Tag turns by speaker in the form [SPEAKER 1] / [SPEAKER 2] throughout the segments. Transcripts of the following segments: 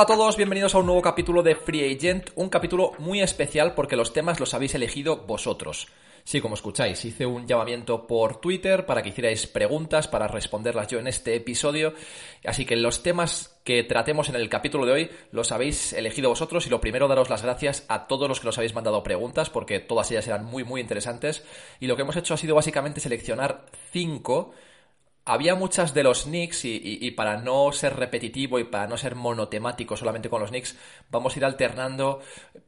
[SPEAKER 1] Hola a todos, bienvenidos a un nuevo capítulo de Free Agent, un capítulo muy especial porque los temas los habéis elegido vosotros. Sí, como escucháis, hice un llamamiento por Twitter para que hicierais preguntas para responderlas yo en este episodio, así que los temas que tratemos en el capítulo de hoy los habéis elegido vosotros y lo primero daros las gracias a todos los que nos habéis mandado preguntas porque todas ellas eran muy muy interesantes y lo que hemos hecho ha sido básicamente seleccionar cinco había muchas de los Knicks y, para no ser repetitivo y para no ser monotemático solamente con los Knicks, vamos a ir alternando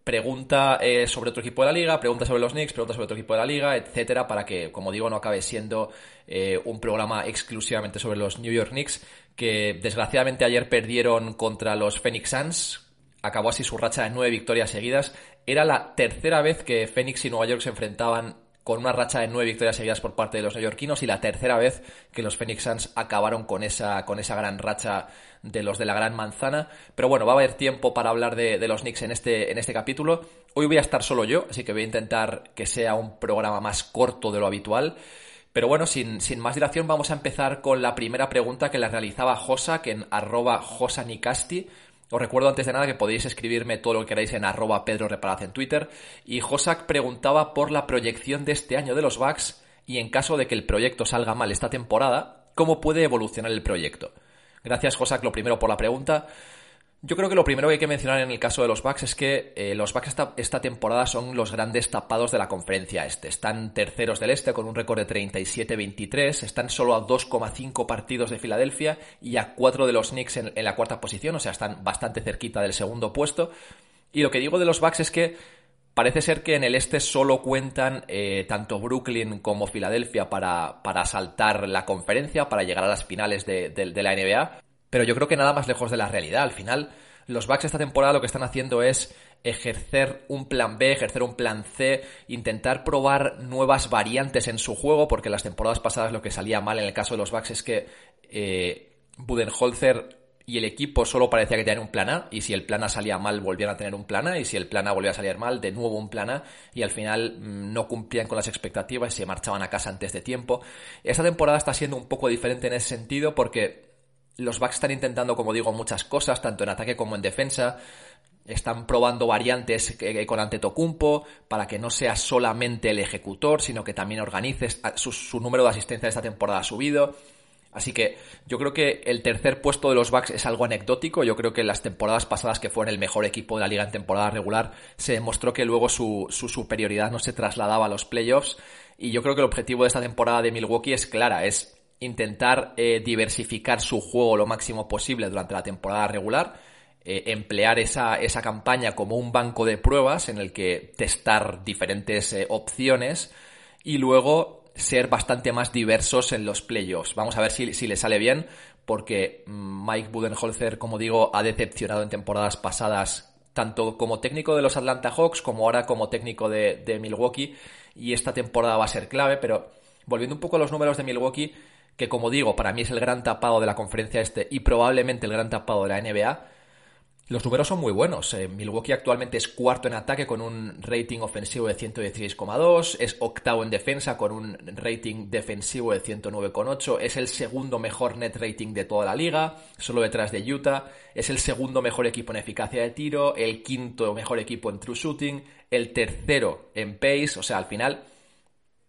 [SPEAKER 1] pregunta eh, sobre otro equipo de la liga, pregunta sobre los Knicks, pregunta sobre otro equipo de la liga, etcétera, para que, como digo, no acabe siendo eh, un programa exclusivamente sobre los New York Knicks, que desgraciadamente ayer perdieron contra los Phoenix Suns, acabó así su racha de nueve victorias seguidas. Era la tercera vez que Phoenix y Nueva York se enfrentaban con una racha de nueve victorias seguidas por parte de los neoyorquinos y la tercera vez que los Phoenix Suns acabaron con esa, con esa gran racha de los de la Gran Manzana. Pero bueno, va a haber tiempo para hablar de, de, los Knicks en este, en este capítulo. Hoy voy a estar solo yo, así que voy a intentar que sea un programa más corto de lo habitual. Pero bueno, sin, sin más dilación, vamos a empezar con la primera pregunta que la realizaba Josa, que en arroba josanicasti os recuerdo antes de nada que podéis escribirme todo lo que queráis en arroba Pedro Reparaz en Twitter. Y Josak preguntaba por la proyección de este año de los Bucks y en caso de que el proyecto salga mal esta temporada, ¿cómo puede evolucionar el proyecto? Gracias Josak lo primero por la pregunta. Yo creo que lo primero que hay que mencionar en el caso de los Bucks es que eh, los Bucks esta, temporada son los grandes tapados de la conferencia este. Están terceros del este con un récord de 37-23, están solo a 2,5 partidos de Filadelfia y a 4 de los Knicks en, la cuarta posición, o sea, están bastante cerquita del segundo puesto. Y lo que digo de los Bucks es que parece ser que en el este solo cuentan eh, tanto Brooklyn como Filadelfia para, para saltar la conferencia, para llegar a las finales de la NBA pero yo creo que nada más lejos de la realidad. Al final, los Bucks esta temporada lo que están haciendo es ejercer un plan B, ejercer un plan C, intentar probar nuevas variantes en su juego, porque las temporadas pasadas lo que salía mal en el caso de los Bucks es que eh, Budenholzer y el equipo solo parecía que tenían un plan A, y si el plan A salía mal volvían a tener un plan A, y si el plan A volvía a salir mal, de nuevo un plan A, y al final mm, no cumplían con las expectativas y se marchaban a casa antes de tiempo. Esta temporada está siendo un poco diferente en ese sentido porque los Bucks están intentando, como digo, muchas cosas, tanto en ataque como en defensa. Están probando variantes con Antetokounmpo para que no sea solamente el ejecutor, sino que también organice. Su, número de asistencia de esta temporada ha subido. Así que yo creo que el tercer puesto de los Bucks es algo anecdótico. Yo creo que en las temporadas pasadas que fueron el mejor equipo de la liga en temporada regular se demostró que luego su, su superioridad no se trasladaba a los playoffs. Y yo creo que el objetivo de esta temporada de Milwaukee es clara, es intentar eh, diversificar su juego lo máximo posible durante la temporada regular, eh, emplear esa, esa, campaña como un banco de pruebas en el que testar diferentes eh, opciones y luego ser bastante más diversos en los playoffs. Vamos a ver si, si le sale bien, porque mm, Mike Budenholzer, como digo, ha decepcionado en temporadas pasadas tanto como técnico de los Atlanta Hawks como ahora como técnico de, de Milwaukee y esta temporada va a ser clave, pero volviendo un poco a los números de Milwaukee, que como digo, para mí es el gran tapado de la conferencia este y probablemente el gran tapado de la NBA, los números son muy buenos. Eh, Milwaukee actualmente es cuarto en ataque con un rating ofensivo de 116,2, es octavo en defensa con un rating defensivo de 109,8, es el segundo mejor net rating de toda la liga, solo detrás de Utah, es el segundo mejor equipo en eficacia de tiro, el quinto mejor equipo en true shooting, el tercero en pace, o sea, al final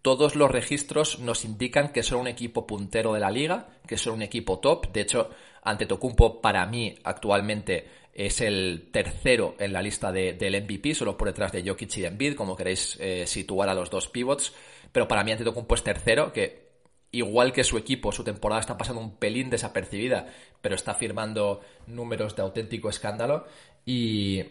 [SPEAKER 1] todos los registros nos indican que son un equipo puntero de la liga, que son un equipo top. De hecho, ante Tocumpo, para mí, actualmente es el tercero en la lista del MVP, solo por detrás de Jokic y Embiid, como queréis eh, situar a los dos pivots. Pero para mí, ante Tocumpo es tercero, que igual que su equipo, su temporada está pasando un pelín desapercibida, pero está firmando números de auténtico escándalo. Y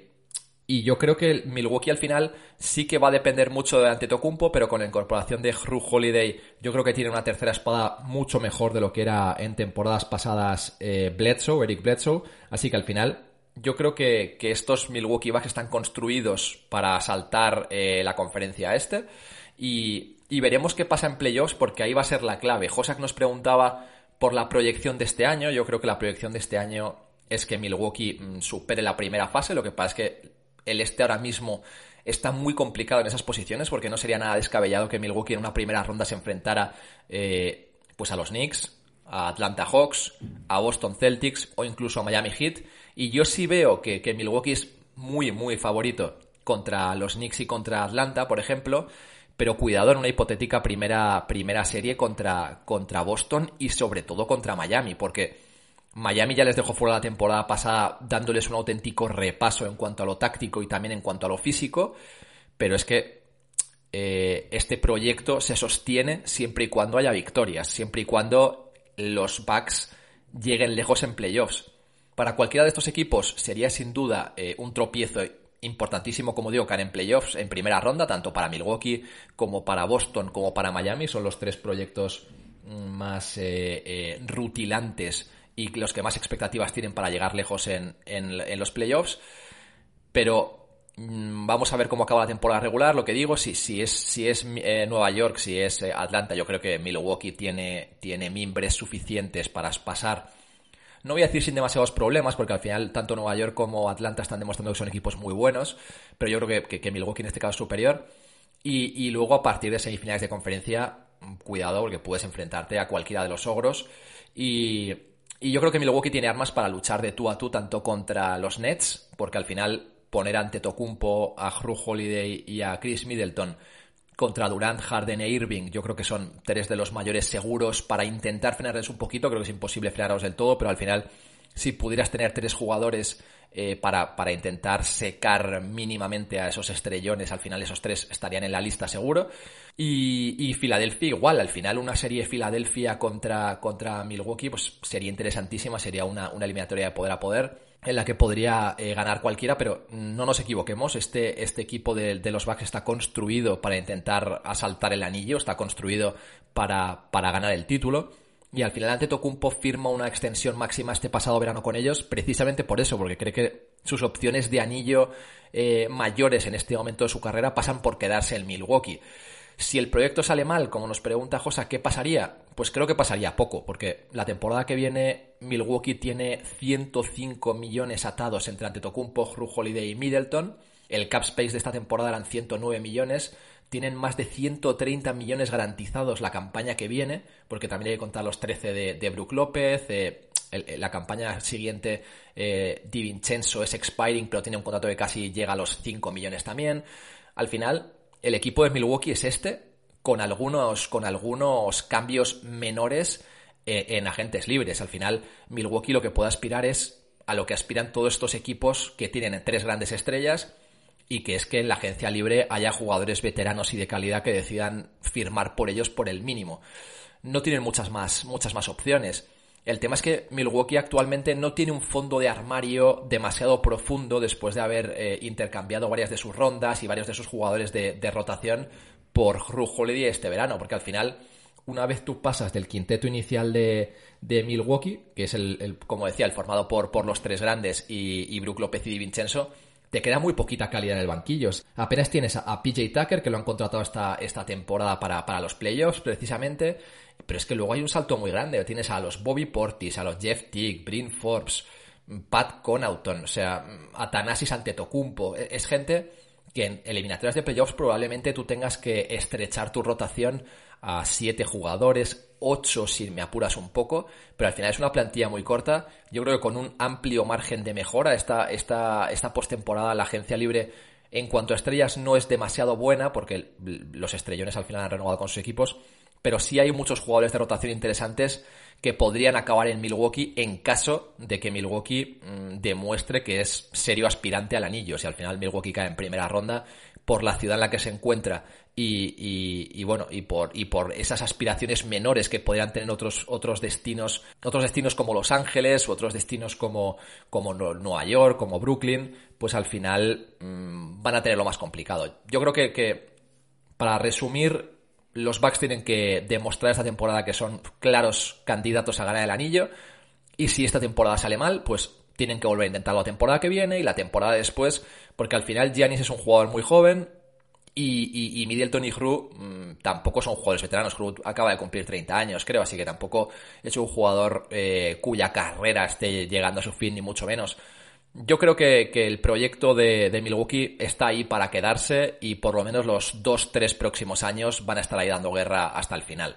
[SPEAKER 1] y yo creo que Milwaukee al final sí que va a depender mucho de Antetokounmpo, pero con la incorporación de Drew Holiday, yo creo que tiene una tercera espada mucho mejor de lo que era en temporadas pasadas eh, Bledsoe, Eric Bledsoe. Así que al final, yo creo que, estos Milwaukee Bucks están construidos para saltar eh, la conferencia este. Y, y, veremos qué pasa en playoffs, porque ahí va a ser la clave. Josak nos preguntaba por la proyección de este año. Yo creo que la proyección de este año es que Milwaukee mm, supere la primera fase. Lo que pasa es que el este ahora mismo está muy complicado en esas posiciones porque no sería nada descabellado que Milwaukee en una primera ronda se enfrentara eh, pues a los Knicks, a Atlanta Hawks, a Boston Celtics o incluso a Miami Heat. Y yo sí veo que, que Milwaukee es muy, muy favorito contra los Knicks y contra Atlanta, por ejemplo. Pero cuidado en una hipotética primera, primera serie contra, contra Boston y sobre todo contra Miami, porque Miami ya les dejó fuera la temporada pasada dándoles un auténtico repaso en cuanto a lo táctico y también en cuanto a lo físico, pero es que eh, este proyecto se sostiene siempre y cuando haya victorias, siempre y cuando los Bucks lleguen lejos en playoffs. Para cualquiera de estos equipos sería sin duda eh, un tropiezo importantísimo, como digo, caer en playoffs en primera ronda, tanto para Milwaukee como para Boston como para Miami. Son los tres proyectos mm, más eh, rutilantes y los que más expectativas tienen para llegar lejos en, en, los playoffs. Pero mm, vamos a ver cómo acaba la temporada regular. Lo que digo, si, si es, si es eh, Nueva York, si es eh, Atlanta, yo creo que Milwaukee tiene, tiene mimbres suficientes para pasar. No voy a decir sin demasiados problemas, porque al final tanto Nueva York como Atlanta están demostrando que son equipos muy buenos, pero yo creo que, que, Milwaukee en este caso es superior. Y, y, luego a partir de semifinales de conferencia, cuidado, porque puedes enfrentarte a cualquiera de los ogros. Y, y yo creo que Milwaukee tiene armas para luchar de tú a tú tanto contra los Nets, porque al final poner ante Tocumpo, a Hru Holiday y a Chris Middleton contra Durant, Harden e Irving, yo creo que son tres de los mayores seguros para intentar frenarles un poquito. Creo que es imposible frenarlos del todo, pero al final, si pudieras tener tres jugadores eh, para, para, intentar secar mínimamente a esos estrellones. Al final esos tres estarían en la lista seguro. Y, y Filadelfia igual, al final una serie Filadelfia contra, contra Milwaukee pues sería interesantísima, sería una, una eliminatoria de poder a poder en la que podría eh, ganar cualquiera, pero no nos equivoquemos, este, este equipo de, de, los Bucks está construido para intentar asaltar el anillo, está construido para, para ganar el título. Y al final Antetokounmpo firma una extensión máxima este pasado verano con ellos, precisamente por eso, porque cree que sus opciones de anillo eh, mayores en este momento de su carrera pasan por quedarse en Milwaukee. Si el proyecto sale mal, como nos pregunta Josa, ¿qué pasaría? Pues creo que pasaría poco, porque la temporada que viene Milwaukee tiene 105 millones atados entre Antetokounmpo, Hru Holiday y Middleton. El cap space de esta temporada eran 109 millones tienen más de 130 millones garantizados la campaña que viene, porque también hay que contar los 13 de, de Brook López, eh, la campaña siguiente eh, Di Vincenzo es expiring, pero tiene un contrato que casi llega a los 5 millones también. Al final, el equipo de Milwaukee es este, con algunos, con algunos cambios menores eh, en agentes libres. Al final, Milwaukee lo que puede aspirar es a lo que aspiran todos estos equipos que tienen tres grandes estrellas y que es que en la agencia libre haya jugadores veteranos y de calidad que decidan firmar por ellos por el mínimo. No tienen muchas más, muchas más opciones. El tema es que Milwaukee actualmente no tiene un fondo de armario demasiado profundo después de haber eh, intercambiado varias de sus rondas y varios de sus jugadores de, rotación por Hru Holiday este verano, porque al final, una vez tú pasas del quinteto inicial de, Milwaukee, que es el, como decía, el formado por, por los tres grandes y, y Brook López y Di Vincenzo, te queda muy poquita calidad en el banquillo. Apenas tienes a, PJ Tucker, que lo han contratado esta, esta temporada para, para los playoffs, precisamente. Pero es que luego hay un salto muy grande. Tienes a los Bobby Portis, a los Jeff Tick, Bryn Forbes, Pat Connaughton, o sea, Atanasis Antetokounmpo. E, es gente que en eliminatorias de playoffs probablemente tú tengas que estrechar tu rotación a siete jugadores, ocho si me apuras un poco, pero al final es una plantilla muy corta. Yo creo que con un amplio margen de mejora, esta, esta, esta postemporada la agencia libre en cuanto a estrellas no es demasiado buena, porque los estrellones al final han renovado con sus equipos, pero sí hay muchos jugadores de rotación interesantes que podrían acabar en Milwaukee en caso de que Milwaukee mm, demuestre que es serio aspirante al anillo. Si al final Milwaukee cae en primera ronda por la ciudad en la que se encuentra y, bueno, y por, y por esas aspiraciones menores que podrían tener otros, otros destinos, otros destinos como Los Ángeles, otros destinos como, como Nueva York, como Brooklyn, pues al final mm, van a tener lo más complicado. Yo creo que, que para resumir, los Bucks tienen que demostrar esta temporada que son claros candidatos a ganar el anillo. Y si esta temporada sale mal, pues tienen que volver a intentar la temporada que viene y la temporada después, porque al final Giannis es un jugador muy joven y, y, y Middleton mm, tampoco son jugadores veteranos. Hru acaba de cumplir 30 años, creo, así que tampoco es un jugador eh, cuya carrera esté llegando a su fin, ni mucho menos. Yo creo que, el proyecto de, Milwaukee está ahí para quedarse y por lo menos los dos, tres próximos años van a estar ahí dando guerra hasta el final.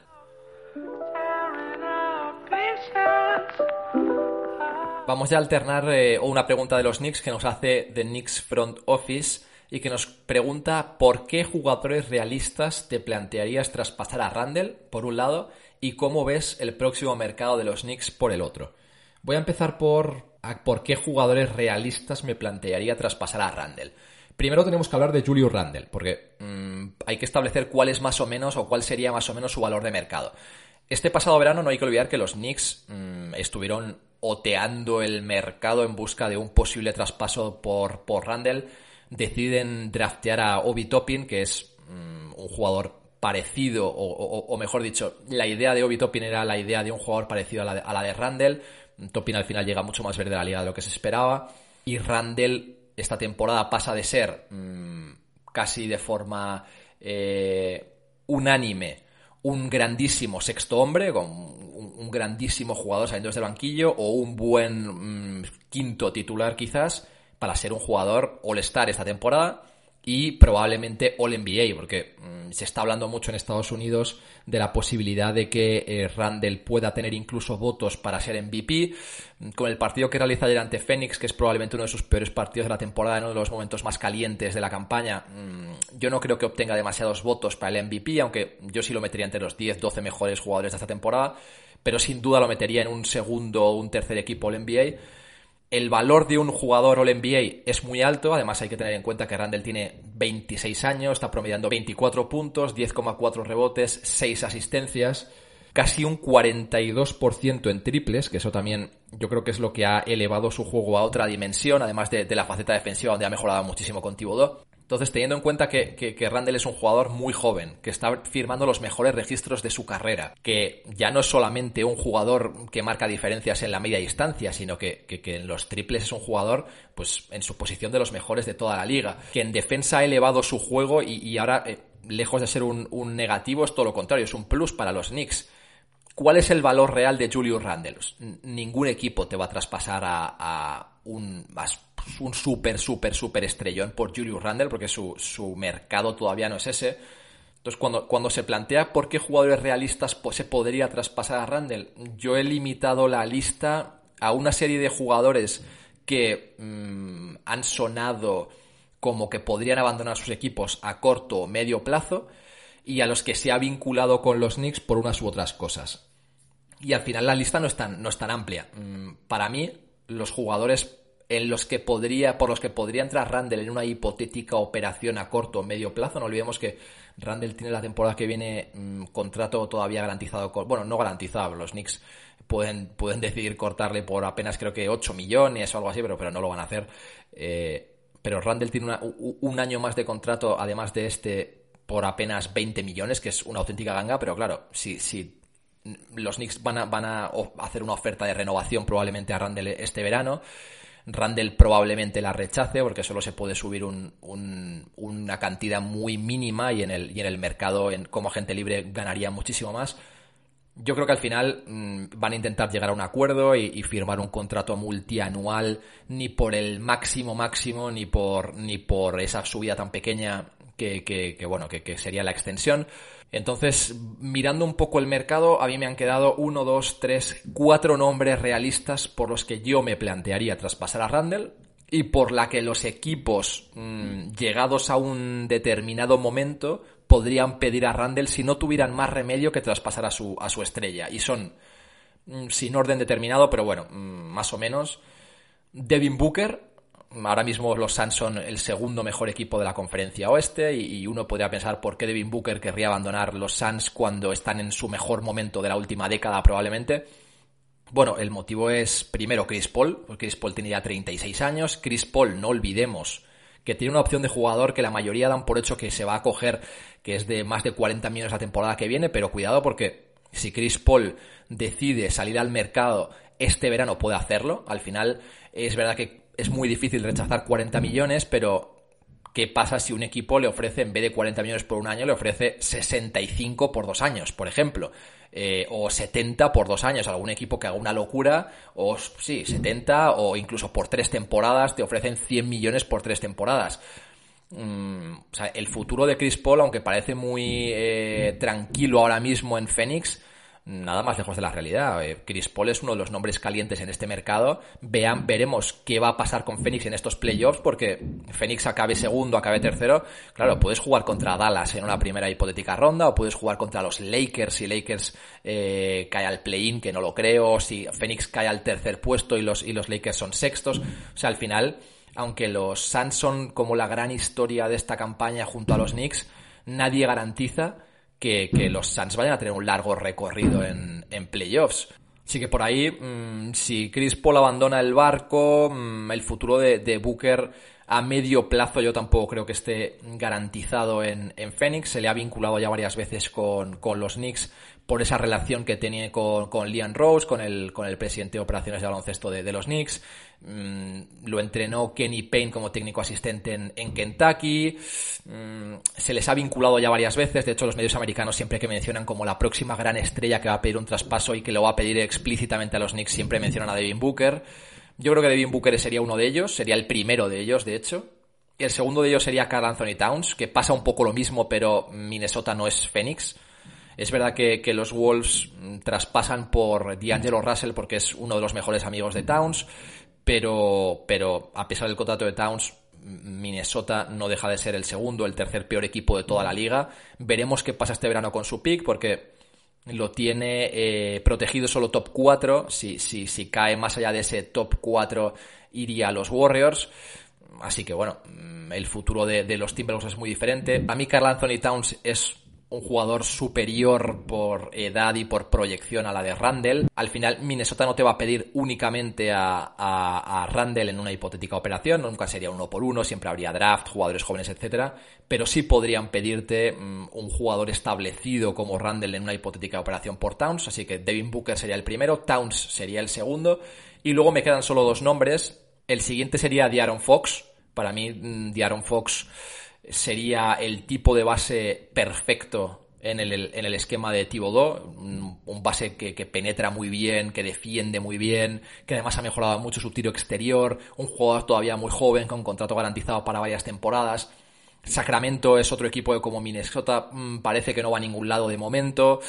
[SPEAKER 1] vamos ya a alternar eh, una pregunta de los Knicks que nos hace The Knicks Front Office y que nos pregunta por qué jugadores realistas te plantearías traspasar a Randall, por un lado, y cómo ves el próximo mercado de los Knicks por el otro. Voy a empezar por por qué jugadores realistas me plantearía traspasar a Randall. Primero tenemos que hablar de Julius Randall, porque mm, hay que establecer cuál es más o menos o cuál sería más o menos su valor de mercado. Este pasado verano no hay que olvidar que los Knicks mm, estuvieron oteando el mercado en busca de un posible traspaso por, por Randall. Deciden draftear a Obi Toppin, que es mm, un jugador parecido, o, mejor dicho, la idea de Obi Toppin era la idea de un jugador parecido a la de, a la de Randall. Toppin al final llega mucho más verde de la liga de lo que se esperaba. Y Randall esta temporada pasa de ser mm, casi de forma eh, unánime un grandísimo sexto hombre, con un, grandísimo jugador saliendo desde el banquillo, o un buen mm, quinto titular quizás, para ser un jugador all-star esta temporada y probablemente All NBA, porque mm, se está hablando mucho en Estados Unidos de la posibilidad de que eh, Randall pueda tener incluso votos para ser MVP. Con el partido que realiza ayer ante Phoenix, que es probablemente uno de sus peores partidos de la temporada, en uno de los momentos más calientes de la campaña, mm, yo no creo que obtenga demasiados votos para el MVP, aunque yo sí lo metería entre los 10-12 mejores jugadores de esta temporada, pero sin duda lo metería en un segundo o un tercer equipo All NBA el valor de un jugador All NBA es muy alto, además hay que tener en cuenta que Randall tiene 26 años, está promediando 24 puntos, 10,4 rebotes, 6 asistencias, casi un 42% en triples, que eso también yo creo que es lo que ha elevado su juego a otra dimensión, además de, la faceta defensiva donde ha mejorado muchísimo con Thibodeau. Entonces, teniendo en cuenta que, que, Randall es un jugador muy joven, que está firmando los mejores registros de su carrera, que ya no es solamente un jugador que marca diferencias en la media distancia, sino que, en los triples es un jugador, pues, en su posición de los mejores de toda la liga, que en defensa ha elevado su juego y, ahora, eh, lejos de ser un, negativo, es todo lo contrario, es un plus para los Knicks. ¿Cuál es el valor real de Julius Randle? Ningún equipo te va a traspasar a, a un, un súper, súper, súper estrellón por Julius Randle, porque su, su, mercado todavía no es ese. Entonces, cuando, cuando se plantea por qué jugadores realistas se podría traspasar a Randle, yo he limitado la lista a una serie de jugadores que mm, han sonado como que podrían abandonar sus equipos a corto o medio plazo y a los que se ha vinculado con los Knicks por unas u otras cosas. Y al final la lista no es tan, no es tan amplia. Mm, para mí, los jugadores en los que podría, por los que podría entrar Randall en una hipotética operación a corto o medio plazo. No olvidemos que Randall tiene la temporada que viene mm, contrato todavía garantizado, bueno, no garantizado, los Knicks pueden, pueden decidir cortarle por apenas creo que 8 millones o algo así, pero, pero no lo van a hacer. Eh, pero Randall tiene un año más de contrato, además de este, por apenas 20 millones, que es una auténtica ganga, pero claro, si, si los Knicks van a, van a hacer una oferta de renovación probablemente a Randall este verano, Randall probablemente la rechace porque solo se puede subir una cantidad muy mínima y en el, y en el mercado como agente libre ganaría muchísimo más. Yo creo que al final mm, van a intentar llegar a un acuerdo y, firmar un contrato multianual ni por el máximo máximo ni por, ni por esa subida tan pequeña que, bueno, que, sería la extensión. Entonces, mirando un poco el mercado, a mí me han quedado uno, dos, tres, cuatro nombres realistas por los que yo me plantearía traspasar a Randall y por la que los equipos mm, llegados a un determinado momento podrían pedir a Randall si no tuvieran más remedio que traspasar a su, a su estrella. Y son, mm, sin orden determinado, pero bueno, mm, más o menos, Devin Booker, ahora mismo los Suns son el segundo mejor equipo de la conferencia oeste y, uno podría pensar por qué Devin Booker querría abandonar los Suns cuando están en su mejor momento de la última década probablemente. Bueno, el motivo es primero Chris Paul, porque Chris Paul tiene ya 36 años, Chris Paul no olvidemos que tiene una opción de jugador que la mayoría dan por hecho que se va a coger, que es de más de 40 millones la temporada que viene, pero cuidado porque si Chris Paul decide salir al mercado este verano puede hacerlo, al final es verdad que es muy difícil rechazar 40 millones, pero ¿qué pasa si un equipo le ofrece, en vez de 40 millones por un año, le ofrece 65 por dos años, por ejemplo? Eh, o 70 por dos años, algún equipo que haga una locura, o sí, 70, o incluso por tres temporadas te ofrecen 100 millones por tres temporadas. Mm, o sea, el futuro de Chris Paul, aunque parece muy eh, tranquilo ahora mismo en Phoenix, nada más lejos de la realidad. Eh, Chris Paul es uno de los nombres calientes en este mercado. Vean, veremos qué va a pasar con Phoenix en estos playoffs, porque Phoenix acabe segundo, acabe tercero. Claro, puedes jugar contra Dallas en una primera hipotética ronda, o puedes jugar contra los Lakers si Lakers eh, cae al play-in, que no lo creo, si Phoenix cae al tercer puesto y los, y los Lakers son sextos. O sea, al final, aunque los Suns son como la gran historia de esta campaña junto a los Knicks, nadie garantiza que, los Suns vayan a tener un largo recorrido en, en playoffs. Así que por ahí, mm, si Chris Paul abandona el barco, mm, el futuro de, Booker a medio plazo yo tampoco creo que esté garantizado en, en Phoenix. Se le ha vinculado ya varias veces con, con los Knicks por esa relación que tenía con, con Liam Rose, con el, con el presidente de operaciones de baloncesto de, los Knicks. Mm, lo entrenó Kenny Payne como técnico asistente en, Kentucky. Mm, se les ha vinculado ya varias veces. De hecho, los medios americanos siempre que mencionan como la próxima gran estrella que va a pedir un traspaso y que lo va a pedir explícitamente a los Knicks, siempre mencionan a Devin Booker. Yo creo que Devin Booker sería uno de ellos, sería el primero de ellos, de hecho. Y el segundo de ellos sería Carl Anthony Towns, que pasa un poco lo mismo, pero Minnesota no es Phoenix. Es verdad que, los Wolves mm, traspasan por D'Angelo Russell porque es uno de los mejores amigos de Towns, pero, pero a pesar del contrato de Towns, Minnesota no deja de ser el segundo, el tercer peor equipo de toda la liga. Veremos qué pasa este verano con su pick, porque lo tiene eh, protegido solo top 4. Si, si, si cae más allá de ese top 4, iría a los Warriors. Así que bueno, mm, el futuro de, de los Timberwolves es muy diferente. A mí Carl Anthony Towns es un jugador superior por edad y por proyección a la de Randall. Al final, Minnesota no te va a pedir únicamente a, a, Randall en una hipotética operación, nunca sería uno por uno, siempre habría draft, jugadores jóvenes, etcétera, pero sí podrían pedirte mm, un jugador establecido como Randall en una hipotética operación por Towns, así que Devin Booker sería el primero, Towns sería el segundo, y luego me quedan solo dos nombres. El siguiente sería Diaron Fox. Para mí, mm, Diaron Fox sería el tipo de base perfecto en el, en el esquema de Thibodeau, un, base que, penetra muy bien, que defiende muy bien, que además ha mejorado mucho su tiro exterior, un jugador todavía muy joven con contrato garantizado para varias temporadas. Sacramento es otro equipo como Minnesota, mm, parece que no va a ningún lado de momento,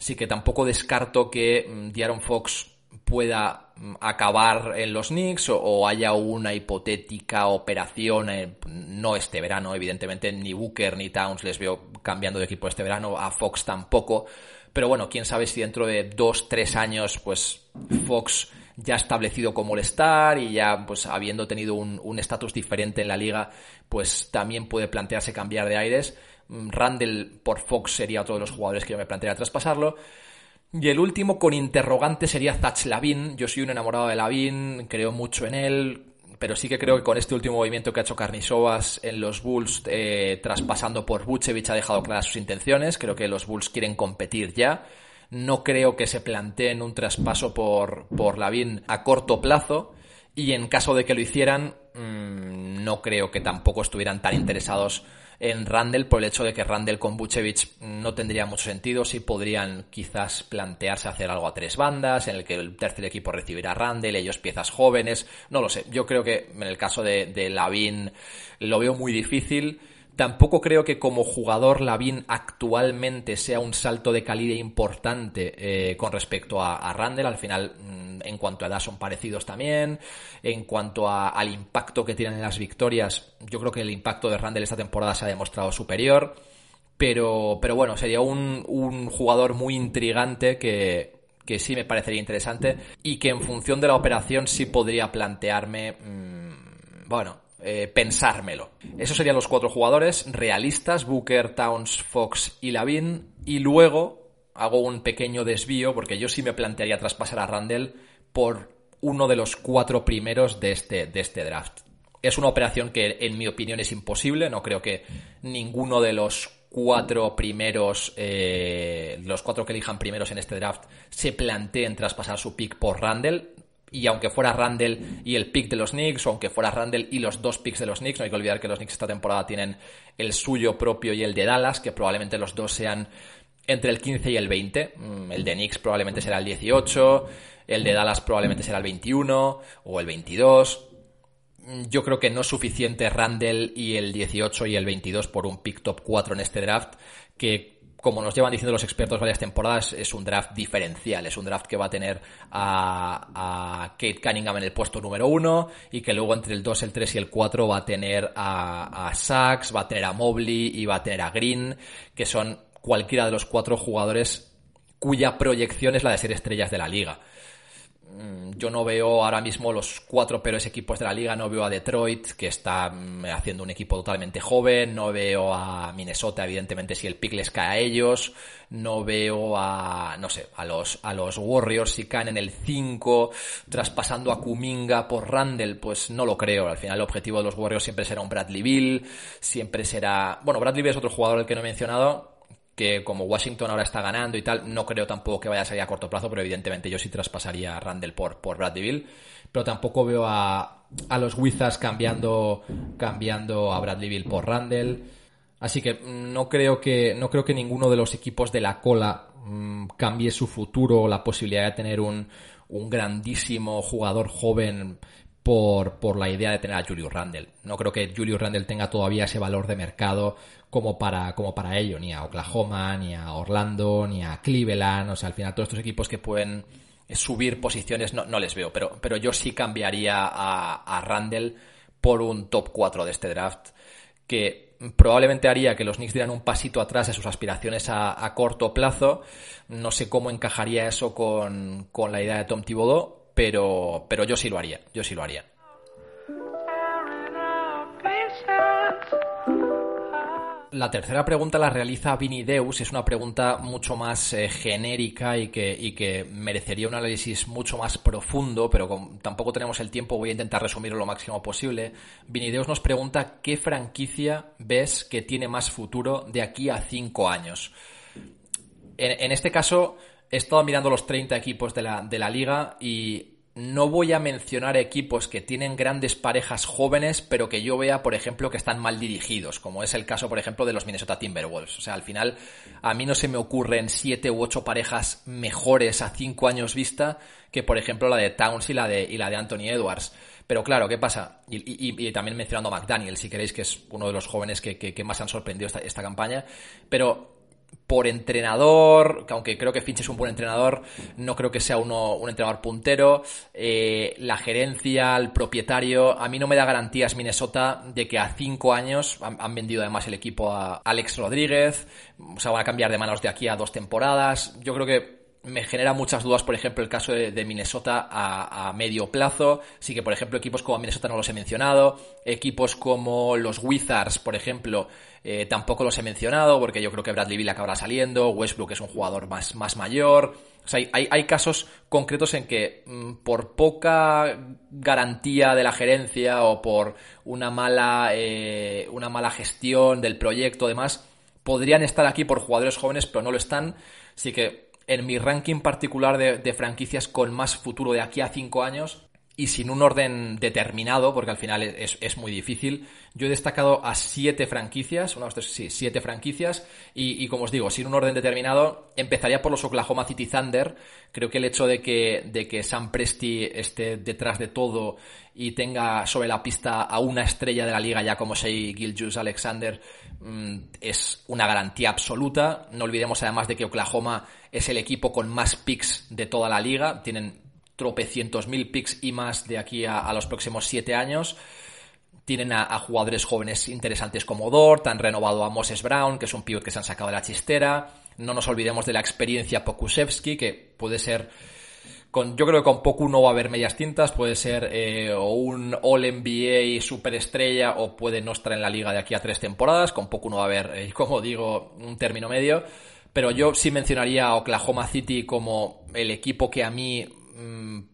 [SPEAKER 1] así que tampoco descarto que mm, Diaron Fox pueda mm, acabar en los Knicks o, haya una hipotética operación, eh, no este verano, evidentemente ni Booker ni Towns les veo cambiando de equipo este verano, a Fox tampoco, pero bueno, quién sabe si dentro de dos, tres años, pues Fox ya establecido como el star y ya pues habiendo tenido un estatus diferente en la liga, pues también puede plantearse cambiar de aires. Mm, Randall por Fox sería otro de los jugadores que yo me plantearía traspasarlo. Y el último con interrogante sería Zach Lavin. Yo soy un enamorado de Lavin, creo mucho en él, pero sí que creo que con este último movimiento que ha hecho Carnisovas en los Bulls, eh, traspasando por Vucevic, ha dejado claras sus intenciones. Creo que los Bulls quieren competir ya. No creo que se planteen un traspaso por, por Lavin a corto plazo. Y en caso de que lo hicieran, mmm, no creo que tampoco estuvieran tan interesados en Randall por el hecho de que Randall con Bucevic no tendría mucho sentido, si podrían quizás plantearse hacer algo a tres bandas, en el que el tercer equipo recibirá Randall, ellos piezas jóvenes, no lo sé, yo creo que en el caso de, de Lavin lo veo muy difícil, Tampoco creo que como jugador Lavin actualmente sea un salto de calidad importante eh, con respecto a, Randall. Al final, mm, en cuanto a edad, son parecidos también. En cuanto al impacto que tienen en las victorias, yo creo que el impacto de Randall esta temporada se ha demostrado superior. Pero, pero bueno, sería un, un jugador muy intrigante que, que sí me parecería interesante y que en función de la operación sí podría plantearme, mmm, bueno, eh, pensármelo. Esos serían los cuatro jugadores realistas, Booker, Towns, Fox y Lavin. Y luego hago un pequeño desvío porque yo sí me plantearía traspasar a Randall por uno de los cuatro primeros de este, de este draft. Es una operación que en mi opinión es imposible, no creo que ninguno de los cuatro primeros, eh, los cuatro que elijan primeros en este draft se planteen traspasar su pick por Randall y aunque fuera Randall y el pick de los Knicks, o aunque fuera Randall y los dos picks de los Knicks, no hay que olvidar que los Knicks esta temporada tienen el suyo propio y el de Dallas, que probablemente los dos sean entre el 15 y el 20. Mm, el de Knicks probablemente será el 18, el de Dallas probablemente será el 21 o el 22. Mm, yo creo que no es suficiente Randall y el 18 y el 22 por un pick top 4 en este draft, que como nos llevan diciendo los expertos varias temporadas, es un draft diferencial. Es un draft que va a tener a, Kate Cunningham en el puesto número uno y que luego entre el 2, el 3 y el 4 va a tener a, a Sachs, va a tener a Mobley y va a tener a Green, que son cualquiera de los cuatro jugadores cuya proyección es la de ser estrellas de la liga. Mm, yo no veo ahora mismo los cuatro peores equipos de la liga, no veo a Detroit, que está mm, haciendo un equipo totalmente joven, no veo a Minnesota, evidentemente, si el pick les cae a ellos, no veo a, no sé, a los, a los Warriors si caen en el 5, traspasando a Kuminga por Randall, pues no lo creo, al final el objetivo de los Warriors siempre será un Bradley Bill, siempre será, bueno, Bradley Bill es otro jugador el que no he mencionado, que como Washington ahora está ganando y tal, no creo tampoco que vaya a salir a corto plazo, pero evidentemente yo sí traspasaría a Randall por, por Bradley pero tampoco veo a, a los Wizards cambiando, cambiando a Bradley Bill por Randall. Así que no creo que, no creo que ninguno de los equipos de la cola mm, cambie su futuro o la posibilidad de tener un, un grandísimo jugador joven por, por, la idea de tener a Julius Randle. No creo que Julius Randle tenga todavía ese valor de mercado como para, como para ello, ni a Oklahoma, ni a Orlando, ni a Cleveland. O sea, al final todos estos equipos que pueden subir posiciones no, no les veo, pero, pero yo sí cambiaría a, a Randle por un top 4 de este draft que probablemente haría que los Knicks dieran un pasito atrás en sus aspiraciones a, a corto plazo. No sé cómo encajaría eso con, con la idea de Tom Thibodeau, pero, pero yo sí lo haría, yo sí lo haría. La tercera pregunta la realiza Vini Deus, es una pregunta mucho más eh, genérica y que, merecería un análisis mucho más profundo, pero como tampoco tenemos el tiempo, voy a intentar resumirlo lo máximo posible. Vini Deus nos pregunta qué franquicia ves que tiene más futuro de aquí a cinco años. En, este caso, he estado mirando los 30 equipos de la liga y no voy a mencionar equipos que tienen grandes parejas jóvenes, pero que yo vea, por ejemplo, que están mal dirigidos, como es el caso, por ejemplo, de los Minnesota Timberwolves. O sea, al final, a mí no se me ocurren siete u ocho parejas mejores a cinco años vista que, por ejemplo, la de Towns y la de, y la de Anthony Edwards. Pero claro, ¿qué pasa? Y, también mencionando a McDaniel, si queréis, que es uno de los jóvenes que, que, más han sorprendido esta, esta campaña. Pero por entrenador, que aunque creo que Finch es un buen entrenador, no creo que sea uno, un entrenador puntero. Eh, la gerencia, el propietario, a mí no me da garantías Minnesota de que a cinco años han, vendido además el equipo a Alex Rodríguez, o sea, van a cambiar de manos de aquí a dos temporadas. Yo creo que me genera muchas dudas, por ejemplo, el caso de, Minnesota a, medio plazo. Sí que, por ejemplo, equipos como Minnesota no los he mencionado. Equipos como los Wizards, por ejemplo, eh, tampoco los he mencionado porque yo creo que Bradley Bill acabará saliendo. Westbrook es un jugador más, más mayor. O sea, hay, hay casos concretos en que mm, por poca garantía de la gerencia o por una mala, eh, una mala gestión del proyecto, demás, podrían estar aquí por jugadores jóvenes, pero no lo están. Así que en mi ranking particular de, franquicias con más futuro de aquí a cinco años y sin un orden determinado, porque al final es, muy difícil. Yo he destacado a siete franquicias, una, dos, sí, siete franquicias, y, como os digo, sin un orden determinado, empezaría por los Oklahoma City Thunder. Creo que el hecho de que, de que Sam Presti esté detrás de todo y tenga sobre la pista a una estrella de la liga ya como Shea Gilgius Alexander mm, es una garantía absoluta. No olvidemos además de que Oklahoma es el equipo con más picks de toda la liga. Tienen tropecientos mil picks y más de aquí a, los próximos siete años. Tienen a, jugadores jóvenes interesantes como Dort, han renovado a Moses Brown, que es un pivot que se han sacado de la chistera. No nos olvidemos de la experiencia Pokusevski, que puede ser con, yo creo que con Poku no va a haber medias tintas, puede ser eh, o un All NBA superestrella o puede no estar en la liga de aquí a tres temporadas, con Poku no va a haber, eh, como digo, un término medio. Pero yo sí mencionaría a Oklahoma City como el equipo que a mí,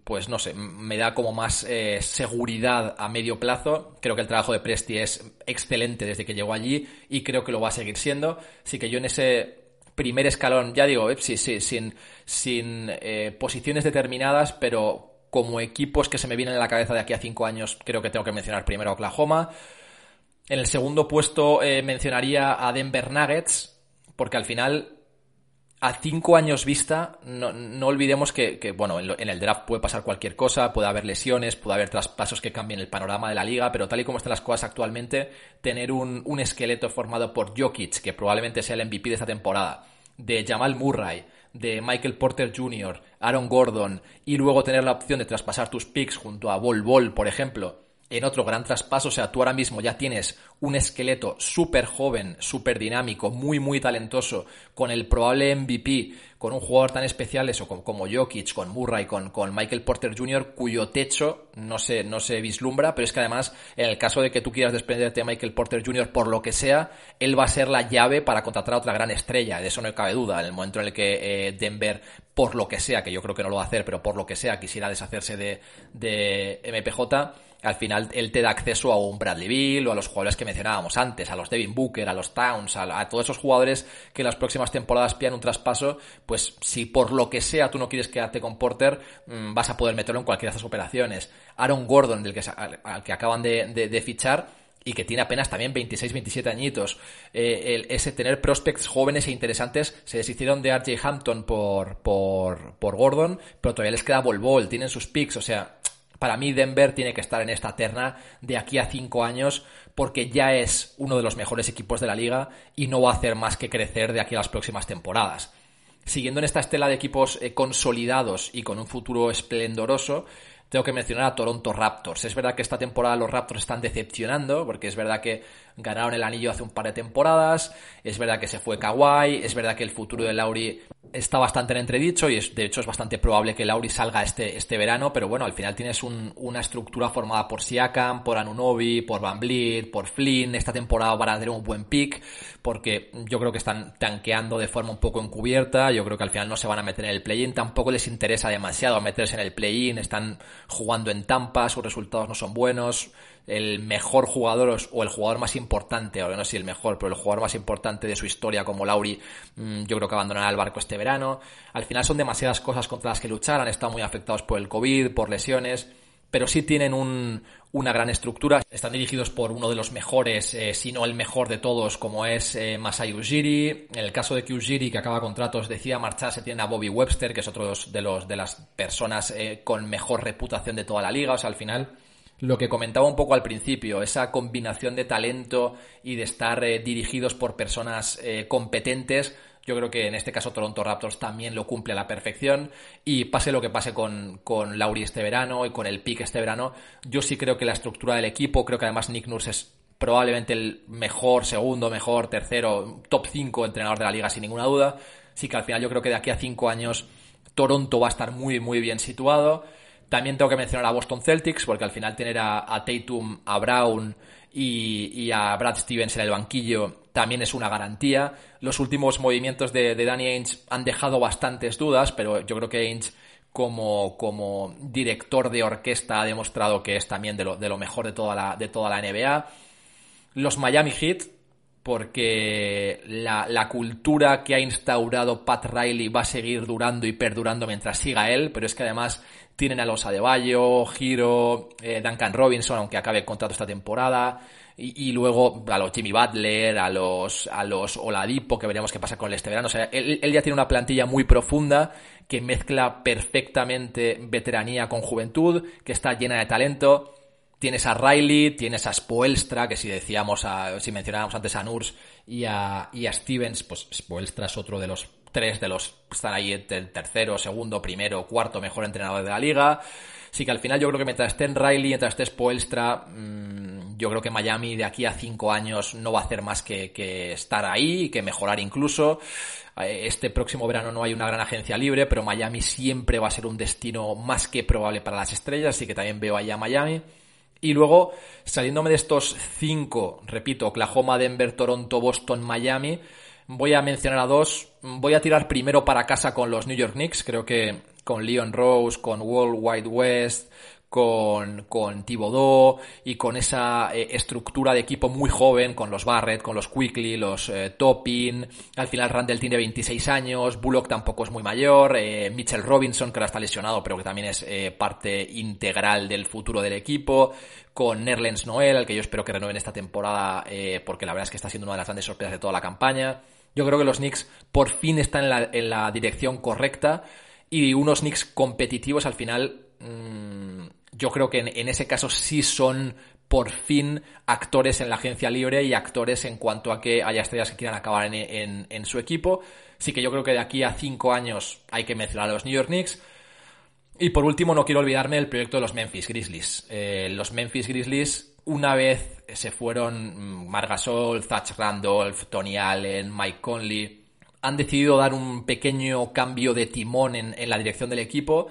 [SPEAKER 1] pues no sé, me da como más eh, seguridad a medio plazo. Creo que el trabajo de Presti es excelente desde que llegó allí y creo que lo va a seguir siendo. Así que yo en ese primer escalón, ya digo, eh, sí, sí, sin, sin eh, posiciones determinadas, pero como equipos que se me vienen en la cabeza de aquí a cinco años, creo que tengo que mencionar primero a Oklahoma. En el segundo puesto mencionaría a Denver Nuggets, porque al final a cinco años vista, no, olvidemos que, bueno, en, el draft puede pasar cualquier cosa, puede haber lesiones, puede haber traspasos que cambien el panorama de la liga, pero tal y como están las cosas actualmente, tener un, un esqueleto formado por Jokic, que probablemente sea el MVP de esta temporada, de Jamal Murray, de Michael Porter Jr., Aaron Gordon, y luego tener la opción de traspasar tus picks junto a Bol Bol, por ejemplo, en otro gran traspaso, o sea, tú ahora mismo ya tienes un esqueleto súper joven, súper dinámico, muy, muy talentoso, con el probable MVP, con un jugador tan especial eso, como, como Jokic, con Murray, con, con Michael Porter Jr., cuyo techo no se, no se vislumbra, pero es que además, en el caso de que tú quieras desprenderte de Michael Porter Jr. por lo que sea, él va a ser la llave para contratar a otra gran estrella, de eso no cabe duda, en el momento en el que eh, Denver, por lo que sea, que yo creo que no lo va a hacer, pero por lo que sea, quisiera deshacerse de, de MPJ, al final él te da acceso a un Bradley Bill o a los jugadores que mencionábamos antes, a los Devin Booker, a los Towns, a, todos esos jugadores que en las próximas temporadas pillan un traspaso, pues si por lo que sea tú no quieres quedarte con Porter, mm, vas a poder meterlo en cualquiera de estas operaciones. Aaron Gordon, del que, al, que acaban de, fichar, y que tiene apenas también 26, 27 añitos. Eh, ese tener prospects jóvenes e interesantes se deshicieron de RJ Hampton por, por, por Gordon, pero todavía les queda Bol, tienen sus picks, o sea, para mí Denver tiene que estar en esta terna de aquí a cinco años porque ya es uno de los mejores equipos de la liga y no va a hacer más que crecer de aquí a las próximas temporadas. Siguiendo en esta estela de equipos eh, consolidados y con un futuro esplendoroso, tengo que mencionar a Toronto Raptors. Es verdad que esta temporada los Raptors están decepcionando, porque es verdad que ganaron el anillo hace un par de temporadas, es verdad que se fue Kawhi, es verdad que el futuro de Lauri está bastante en entredicho y es, de hecho es bastante probable que Lauri salga este, este verano, pero bueno, al final tienes una estructura formada por Siakam, por Anunobi, por Van Vliet, por Flynn, esta temporada van a tener un buen pick, porque yo creo que están tanqueando de forma un poco encubierta, yo creo que al final no se van a meter en el play-in, tampoco les interesa demasiado meterse en el play-in, están jugando en Tampa, sus resultados no son buenos, el mejor jugador o el jugador más importante, o no sé si el mejor, pero el jugador más importante de su historia como Lauri, mm, yo creo que abandonará el barco este verano. Al final son demasiadas cosas contra las que luchar, han estado muy afectados por el COVID, por lesiones, pero sí tienen una gran estructura. Están dirigidos por uno de los mejores, eh, si no el mejor de todos, como es eh, Masai Ujiri. En el caso de que Ujiri, que acaba contratos, decía marcharse, tiene a Bobby Webster, que es otro de, los, de las personas eh, con mejor reputación de toda la liga. O sea, al final lo que comentaba un poco al principio, esa combinación de talento y de estar eh, dirigidos por personas eh, competentes, yo creo que en este caso Toronto Raptors también lo cumple a la perfección. Y pase lo que pase con, con Lauri este verano y con el pick este verano, yo sí creo que la estructura del equipo, creo que además Nick Nurse es probablemente el mejor, segundo, mejor, tercero, top 5 entrenador de la liga sin ninguna duda, sí que al final yo creo que de aquí a 5 años Toronto va a estar muy muy bien situado también tengo que mencionar a Boston Celtics, porque al final tener a, Tatum, a Brown y, a Brad Stevens en el banquillo también es una garantía. Los últimos movimientos de, Danny Ainge han dejado bastantes dudas, pero yo creo que Ainge como, como director de orquesta ha demostrado que es también de lo, de lo mejor de toda, la, de toda la NBA. Los Miami Heat, porque la, la, cultura que ha instaurado Pat Riley va a seguir durando y perdurando mientras siga él, pero es que además tienen a los Adebayo, Giro, eh, Duncan Robinson, aunque acabe el contrato esta temporada. Y, luego a los Jimmy Butler, a los, a los Oladipo, que veremos qué pasa con este verano. O sea, él, ya tiene una plantilla muy profunda que mezcla perfectamente veteranía con juventud, que está llena de talento. Tienes a Riley, tienes a Spoelstra, que si decíamos, a, si mencionábamos antes a Nurs y a, Stevens, pues Spoelstra es otro de los tres de los están ahí el tercero, segundo, primero, cuarto mejor entrenador de la liga. Así que al final yo creo que mientras esté en Riley, mientras esté Spoelstra, mm, yo creo que Miami de aquí a cinco años no va a hacer más que, que estar ahí que mejorar incluso. Eh, este próximo verano no hay una gran agencia libre, pero Miami siempre va a ser un destino más que probable para las estrellas, así que también veo allá a Miami. Y luego, saliéndome de estos cinco, repito, Oklahoma, Denver, Toronto, Boston, Miami, Voy a mencionar a dos. Voy a tirar primero para casa con los New York Knicks. Creo que con Leon Rose, con World Wide West, con, con Thibodeau y con esa eh, estructura de equipo muy joven, con los Barrett, con los Quickly, los eh, Toppin. Al final Randall tiene 26 años, Bullock tampoco es muy mayor, eh, Mitchell Robinson, que ahora está lesionado, pero que también es parte integral del futuro del equipo. Con Nerlens Noel, al que yo espero que renueven esta temporada, porque la verdad es que está siendo una de las grandes sorpresas de toda la campaña. Yo creo que los Knicks por fin están en la, dirección correcta y unos Knicks competitivos al final. Mm, yo creo que en, ese caso sí son por fin actores en la agencia libre y actores en cuanto a que haya estrellas que quieran acabar en, su equipo. Sí que yo creo que de aquí a cinco años hay que mencionar a los New York Knicks. Y por último, no quiero olvidarme del proyecto de los Memphis Grizzlies. Eh, los Memphis Grizzlies, una vez se fueron mm, Margasol, Zach Randolph, Tony Allen, Mike Conley, han decidido dar un pequeño cambio de timón en, en la dirección del equipo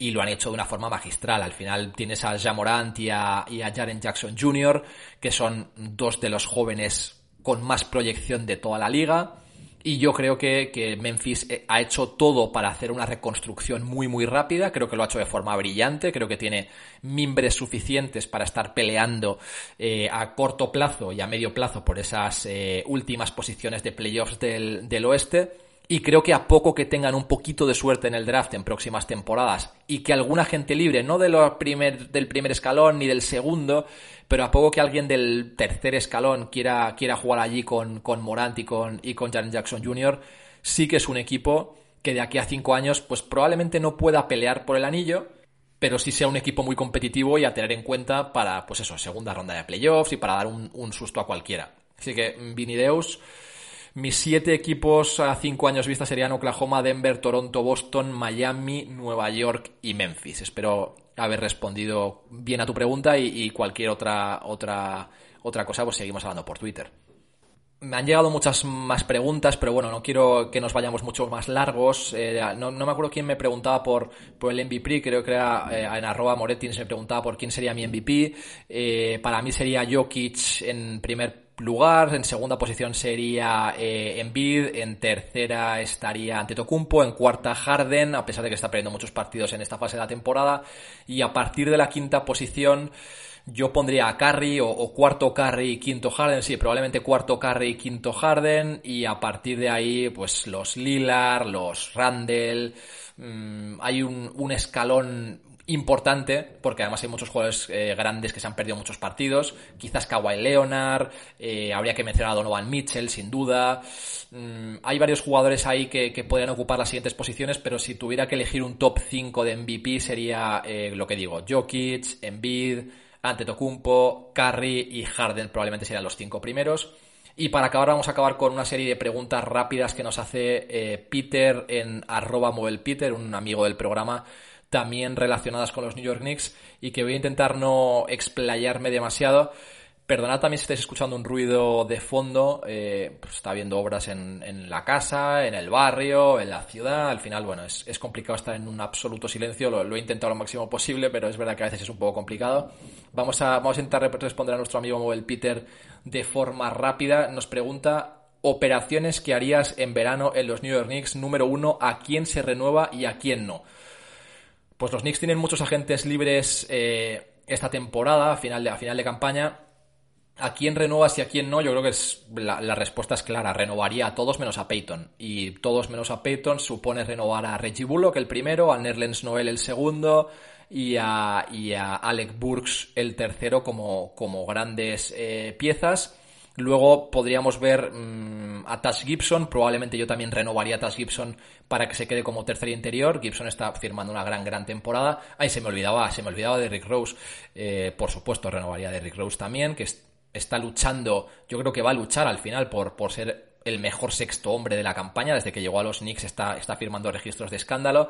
[SPEAKER 1] y lo han hecho de una forma magistral. Al final tienes a Jamorant y a, y a Jaren Jackson Jr., que son dos de los jóvenes con más proyección de toda la liga. Y yo creo que, Memphis eh, ha hecho todo para hacer una reconstrucción muy muy rápida. Creo que lo ha hecho de forma brillante. Creo que tiene mimbres suficientes para estar peleando eh, a corto plazo y a medio plazo por esas eh, últimas posiciones de playoffs del, del oeste. Y creo que a poco que tengan un poquito de suerte en el draft en próximas temporadas y que alguna gente libre, no primer, del primer escalón ni del segundo, pero a poco que alguien del tercer escalón quiera, quiera jugar allí con, con Morant y con, y con Jackson Jr., sí que es un equipo que de aquí a cinco años pues probablemente no pueda pelear por el anillo, pero sí sea un equipo muy competitivo y a tener en cuenta para, pues eso, segunda ronda de playoffs y para dar un, un susto a cualquiera. Así que Vinideus mis siete equipos a cinco años vista serían Oklahoma, Denver, Toronto, Boston, Miami, Nueva York y Memphis. Espero haber respondido bien a tu pregunta y, cualquier otra, otra, otra cosa, pues seguimos hablando por Twitter. Me han llegado muchas más preguntas, pero bueno, no quiero que nos vayamos mucho más largos. Eh, no, me acuerdo quién me preguntaba por, por el MVP, creo que era eh, en arroba Moretti se me preguntaba por quién sería mi MVP. Eh, para mí sería Jokic en primer lugar, en segunda posición sería eh, Embiid, en tercera estaría Antetokounmpo, en cuarta Harden, a pesar de que está perdiendo muchos partidos en esta fase de la temporada, y a partir de la quinta posición yo pondría a Curry o, cuarto Curry y quinto Harden, sí, probablemente cuarto Curry y quinto Harden, y a partir de ahí pues los Lillard, los Randall, mm, hay un escalón importante, porque además hay muchos jugadores eh, grandes que se han perdido muchos partidos. Quizás Kawhi Leonard, eh, habría que mencionar a Donovan Mitchell, sin duda. Mm, hay varios jugadores ahí que, que, podrían ocupar las siguientes posiciones, pero si tuviera que elegir un top 5 de MVP sería eh, lo que digo, Jokic, Embiid, Antetokounmpo, Curry y Harden probablemente serían los cinco primeros. Y para acabar vamos a acabar con una serie de preguntas rápidas que nos hace Peter en arroba Peter, un amigo del programa, también relacionadas con los New York Knicks y que voy a intentar no explayarme demasiado. Perdonad también si estáis escuchando un ruido de fondo, eh, pues está habiendo obras en, la casa, en el barrio, en la ciudad. Al final, bueno, es, complicado estar en un absoluto silencio, lo, he intentado lo máximo posible, pero es verdad que a veces es un poco complicado. Vamos a, vamos a intentar responder a nuestro amigo Mobile Peter de forma rápida. Nos pregunta operaciones que harías en verano en los New York Knicks. Número uno, ¿a quién se renueva y a quién no? Pues los Knicks tienen muchos agentes libres eh, esta temporada, a final, de, a final de campaña. ¿A quién renuevas y a quién no? Yo creo que es la, respuesta es clara. Renovaría a todos menos a Peyton. Y todos menos a Peyton supone renovar a Reggie Bullock el primero, a Nerlens Noel el segundo y a, y a Alec Burks el tercero como, como grandes eh, piezas. Luego podríamos ver mm, a Tash Gibson, probablemente yo también renovaría a Tash Gibson para que se quede como tercer interior. Gibson está firmando una gran, gran temporada. Ahí se me olvidaba, se me olvidaba de Rick Rose. Eh, por supuesto, renovaría de Rick Rose también, que está luchando, yo creo que va a luchar al final por, por ser el mejor sexto hombre de la campaña. Desde que llegó a los Knicks está, está firmando registros de escándalo.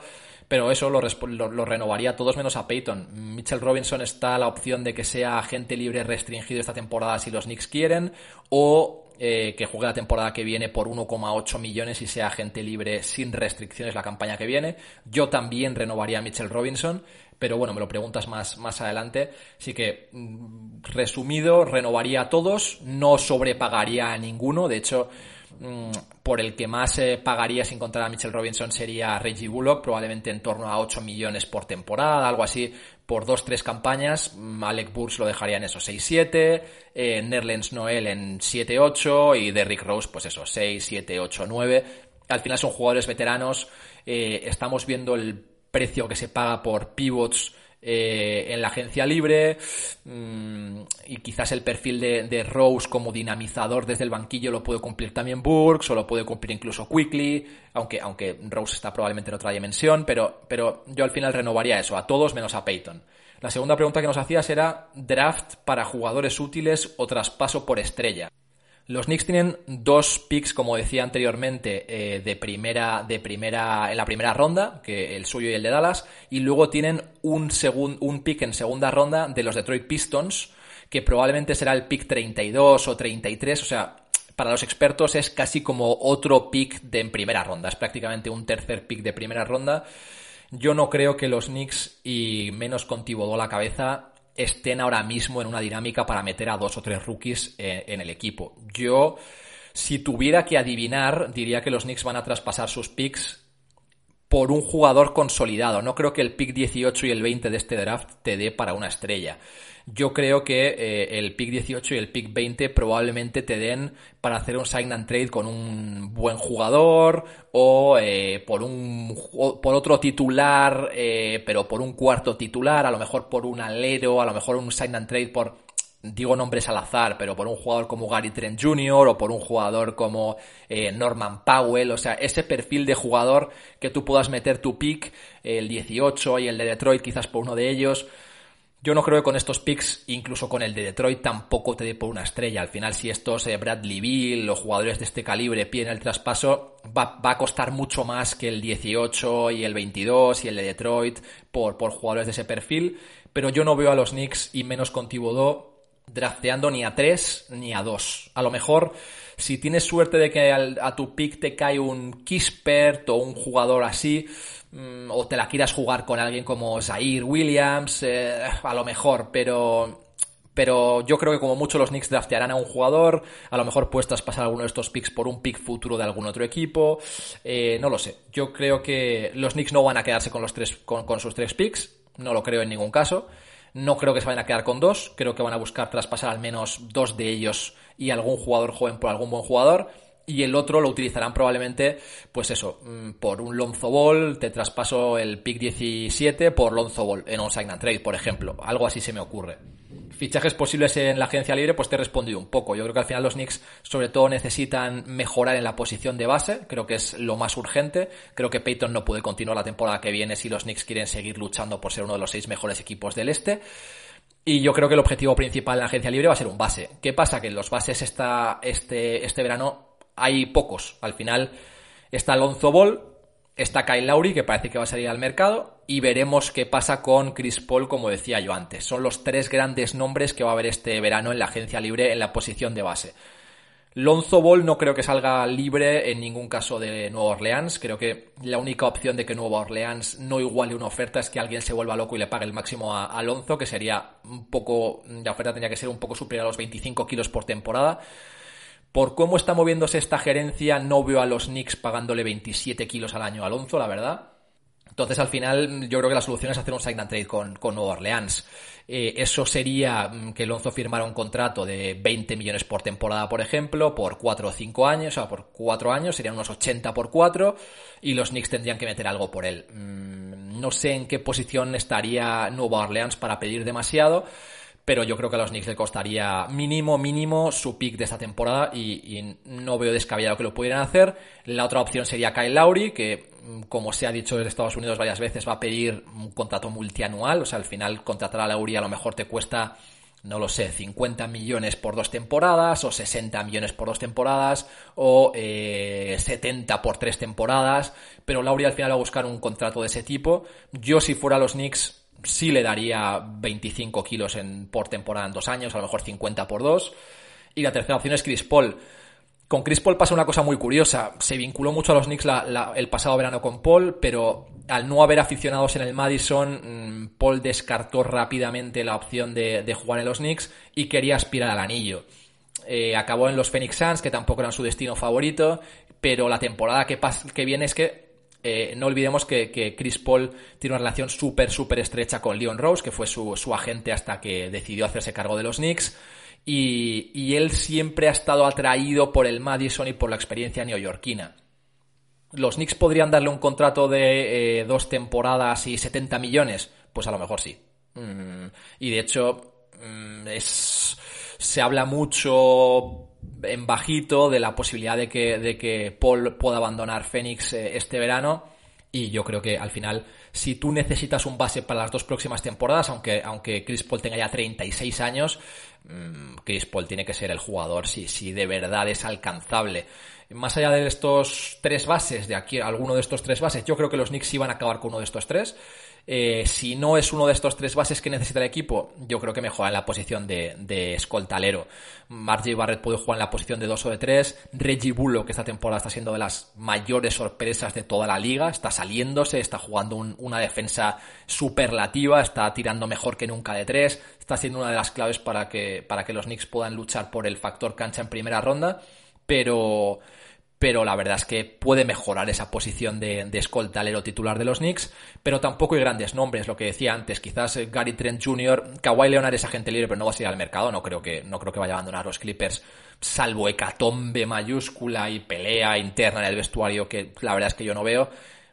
[SPEAKER 1] Pero eso lo, lo, renovaría todos menos a Peyton. Mitchell Robinson está la opción de que sea agente libre restringido esta temporada si los Knicks quieren. O eh, que juegue la temporada que viene por 1,8 millones y sea agente libre sin restricciones la campaña que viene. Yo también renovaría a Mitchell Robinson pero bueno, me lo preguntas más, más adelante. Así que, mm, resumido, renovaría a todos, no sobrepagaría a ninguno. De hecho, Mm, por el que más eh, pagaría sin contar a Mitchell Robinson sería Reggie Bullock, probablemente en torno a 8 millones por temporada, algo así, por dos, tres campañas. Mm, Alec Burks lo dejaría en esos 6-7, eh, Nerlens Noel en 7-8 y Derrick Rose, pues eso, 6, 7, 8, 9. Al final son jugadores veteranos, eh, estamos viendo el precio que se paga por pivots eh, en la agencia libre mm, y quizás el perfil de, Rose como dinamizador desde el banquillo lo puede cumplir también Burks o lo puede cumplir incluso Quickly, aunque, aunque Rose está probablemente en otra dimensión, pero, pero yo al final renovaría eso, a todos menos a Peyton. La segunda pregunta que nos hacías era draft para jugadores útiles o traspaso por estrella. Los Knicks tienen dos picks, como decía anteriormente, eh, de primera, de primera, en la primera ronda, que el suyo y el de Dallas, y luego tienen un, un pick en segunda ronda de los Detroit Pistons, que probablemente será el pick 32 o 33, o sea, para los expertos es casi como otro pick de en primera ronda, es prácticamente un tercer pick de primera ronda. Yo no creo que los Knicks, y menos con Thibodeau la cabeza, estén ahora mismo en una dinámica para meter a dos o tres rookies eh, en el equipo. Yo, si tuviera que adivinar, diría que los Knicks van a traspasar sus picks por un jugador consolidado. No creo que el pick 18 y el 20 de este draft te dé para una estrella. Yo creo que eh, el pick 18 y el pick 20 probablemente te den para hacer un sign and trade con un buen jugador o eh, por un por otro titular, eh, pero por un cuarto titular, a lo mejor por un alero, a lo mejor un sign and trade por digo nombres al azar, pero por un jugador como Gary Trent Jr. o por un jugador como Norman Powell, o sea, ese perfil de jugador que tú puedas meter tu pick, el 18 y el de Detroit, quizás por uno de ellos. Yo no creo que con estos picks, incluso con el de Detroit, tampoco te dé por una estrella. Al final, si estos eh, Bradley Bill o jugadores de este calibre piden el traspaso, va, a costar mucho más que el 18 y el 22 y el de Detroit por, por jugadores de ese perfil. Pero yo no veo a los Knicks y menos con Thibodeau drafteando ni a 3 ni a 2. A lo mejor, si tienes suerte de que a tu pick te cae un Kispert o un jugador así, Mm, o te la quieras jugar con alguien como Zaire Williams, eh, a lo mejor, pero pero yo creo que como mucho los Knicks draftearán a un jugador, a lo mejor puedes traspasar alguno de estos picks por un pick futuro de algún otro equipo, eh, no lo sé. Yo creo que los Knicks no van a quedarse con los tres con, sus tres picks, no lo creo en ningún caso. No creo que se vayan a quedar con dos, creo que van a buscar traspasar al menos dos de ellos y algún jugador joven por algún buen jugador y el otro lo utilizarán probablemente, pues eso, mm, por un Lonzo Ball, te traspaso el pick 17 por Lonzo Ball en un sign and trade, por ejemplo. Algo así se me ocurre. Fichajes posibles en la agencia libre, pues te he respondido un poco. Yo creo que al final los Knicks sobre todo necesitan mejorar en la posición de base, creo que es lo más urgente. Creo que Peyton no puede continuar la temporada que viene si los Knicks quieren seguir luchando por ser uno de los seis mejores equipos del este. Y yo creo que el objetivo principal de la agencia libre va a ser un base. ¿Qué pasa? Que en los bases está este, este verano hay pocos. Al final está Alonso Ball, está Kyle Lowry, que parece que va a salir al mercado, y veremos qué pasa con Chris Paul, como decía yo antes. Son los tres grandes nombres que va a haber este verano en la agencia libre en la posición de base. Lonzo Ball no creo que salga libre en ningún caso de Nueva Orleans. Creo que la única opción de que Nueva Orleans no iguale una oferta es que alguien se vuelva loco y le pague el máximo a Alonso, que sería un poco, la oferta tenía que ser un poco superior a los 25 kilos por temporada. Por cómo está moviéndose esta gerencia, no veo a los Knicks pagándole 27 kilos al año a Alonso, la verdad. Entonces, al final, yo creo que la solución es hacer un sign and trade con, con Nueva Orleans. Eh, eso sería mm, que Alonso firmara un contrato de 20 millones por temporada, por ejemplo, por 4 o 5 años, o sea, por 4 años, serían unos 80 por 4, y los Knicks tendrían que meter algo por él. Mm, no sé en qué posición estaría Nueva Orleans para pedir demasiado pero yo creo que a los Knicks le costaría mínimo, mínimo su pick de esta temporada y, no veo descabellado que lo pudieran hacer. La otra opción sería Kyle Lowry, que como se ha dicho en Estados Unidos varias veces, va a pedir un contrato multianual, o sea, al final contratar a Lowry a lo mejor te cuesta no lo sé, 50 millones por dos temporadas, o 60 millones por dos temporadas, o 70 eh, por tres temporadas, pero Lowry al final va a buscar un contrato de ese tipo. Yo si fuera los Knicks sí le daría 25 kilos en, por temporada en dos años, a lo mejor 50 por dos. Y la tercera opción es Chris Paul. Con Chris Paul pasa una cosa muy curiosa. Se vinculó mucho a los Knicks el pasado verano con Paul, pero al no haber aficionados en el Madison, mm, Paul descartó rápidamente la opción de, jugar en los Knicks y quería aspirar al anillo. Eh, acabó en los Phoenix Suns, que tampoco eran su destino favorito, pero la temporada que, que viene es que eh, no olvidemos que, Chris Paul tiene una relación súper, súper estrecha con Leon Rose, que fue su, agente hasta que decidió hacerse cargo de los Knicks. Y, él siempre ha estado atraído por el Madison y por la experiencia neoyorquina. ¿Los Knicks podrían darle un contrato de eh, dos temporadas y 70 millones? Pues a lo mejor sí. Mm, y de hecho, mm, es, se habla mucho en bajito de la posibilidad de que, de que Paul pueda abandonar Phoenix eh, este verano. Y yo creo que al final, si tú necesitas un base para las dos próximas temporadas, aunque, aunque Chris Paul tenga ya 36 años, Chris Paul tiene que ser el jugador si, si de verdad es alcanzable. Más allá de estos tres bases, de aquí, alguno de estos tres bases, yo creo que los Knicks iban a acabar con uno de estos tres. Eh, si no es uno de estos tres bases que necesita el equipo, yo creo que mejora en la posición de, escoltalero. Margie Barrett puede jugar en la posición de dos o de tres. Reggie Bullock, que esta temporada está siendo de las mayores sorpresas de toda la liga, está saliéndose, está jugando una defensa superlativa, está tirando mejor que nunca de tres, está siendo una de las claves para que, para que los Knicks puedan luchar por el factor cancha en primera ronda. Pero, pero la verdad es que puede mejorar esa posición de, de escoltalero titular de los Knicks, pero tampoco hay grandes nombres, lo que decía antes, quizás Gary Trent Jr., Kawhi Leonard es agente libre, pero no va a salir al mercado, no creo que, no creo que vaya a abandonar los Clippers, salvo hecatombe mayúscula y pelea interna en el vestuario, que la verdad es que yo no veo.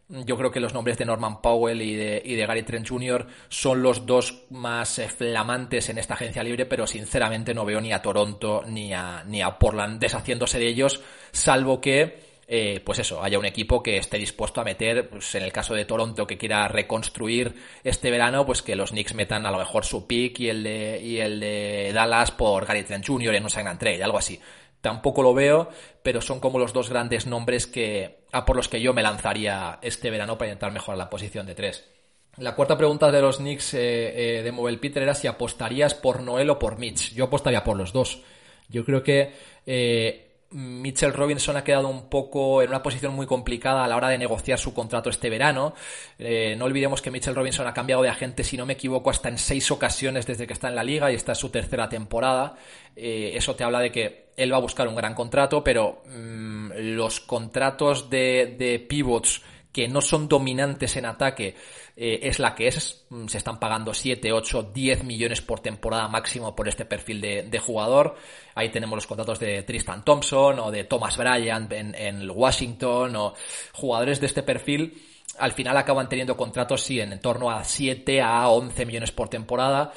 [SPEAKER 1] Yo creo que los nombres de Norman Powell y de, y de Gary Trent Jr. son los dos más eh, flamantes en esta agencia libre, pero sinceramente no veo ni a Toronto ni a, ni a Portland deshaciéndose de ellos, salvo que eh, pues eso, haya un equipo que esté dispuesto a meter, pues en el caso de Toronto que quiera reconstruir este verano, pues que los Knicks metan a lo mejor su pick y el de, y el de Dallas por Gary Trent Jr. en un sign trade, algo así. Tampoco lo veo, pero son como los dos grandes nombres que, a por los que yo me lanzaría este verano para intentar mejorar la posición de tres. La cuarta pregunta de los Knicks eh, eh, de Mobile Peter era si apostarías por Noel o por Mitch. Yo apostaría por los dos. Yo creo que eh, Mitchell Robinson ha quedado un poco en una posición muy complicada a la hora de negociar su contrato este verano. Eh, no olvidemos que Mitchell Robinson ha cambiado de agente, si no me equivoco, hasta en seis ocasiones desde que está en la liga y esta es su tercera temporada. Eh, eso te habla de que él va a buscar un gran contrato, pero mm, los contratos de, de pivots que no son dominantes en ataque eh, es la que es. Mm, se están pagando 7, 8, 10 millones por temporada máximo por este perfil de, jugador. Ahí tenemos los contratos de Tristan Thompson o de Thomas Bryant en, en Washington o jugadores de este perfil. Al final acaban teniendo contratos, sí, en torno a 7 a 11 millones por temporada.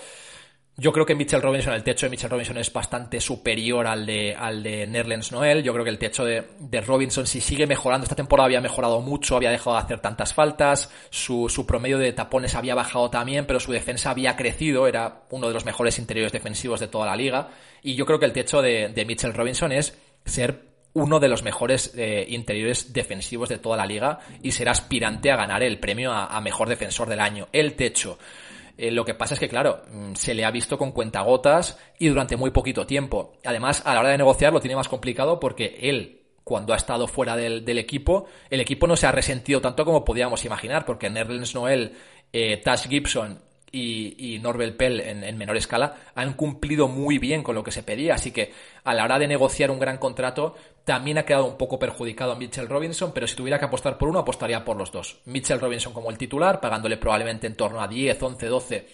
[SPEAKER 1] Yo creo que Mitchell Robinson, el techo de Mitchell Robinson es bastante superior al de, al de Nerlens Noel. Yo creo que el techo de, Robinson, si sigue mejorando, esta temporada había mejorado mucho, había dejado de hacer tantas faltas, su, su promedio de tapones había bajado también, pero su defensa había crecido, era uno de los mejores interiores defensivos de toda la liga. Y yo creo que el techo de, de Mitchell Robinson es ser uno de los mejores eh, interiores defensivos de toda la liga y ser aspirante a ganar el premio a mejor defensor del año. El techo. Eh, lo que pasa es que, claro, mm, se le ha visto con cuentagotas y durante muy poquito tiempo. Además, a la hora de negociar lo tiene más complicado porque él, cuando ha estado fuera del, equipo, el equipo no se ha resentido tanto como podíamos imaginar, porque Nerlens Noel, eh, Tash Gibson y, y Norbel Pell en, menor escala han cumplido muy bien con lo que se pedía. Así que a la hora de negociar un gran contrato, también ha quedado un poco perjudicado a Mitchell Robinson, pero si tuviera que apostar por uno, apostaría por los dos. Mitchell Robinson como el titular, pagándole probablemente en torno a 10, 11, 12,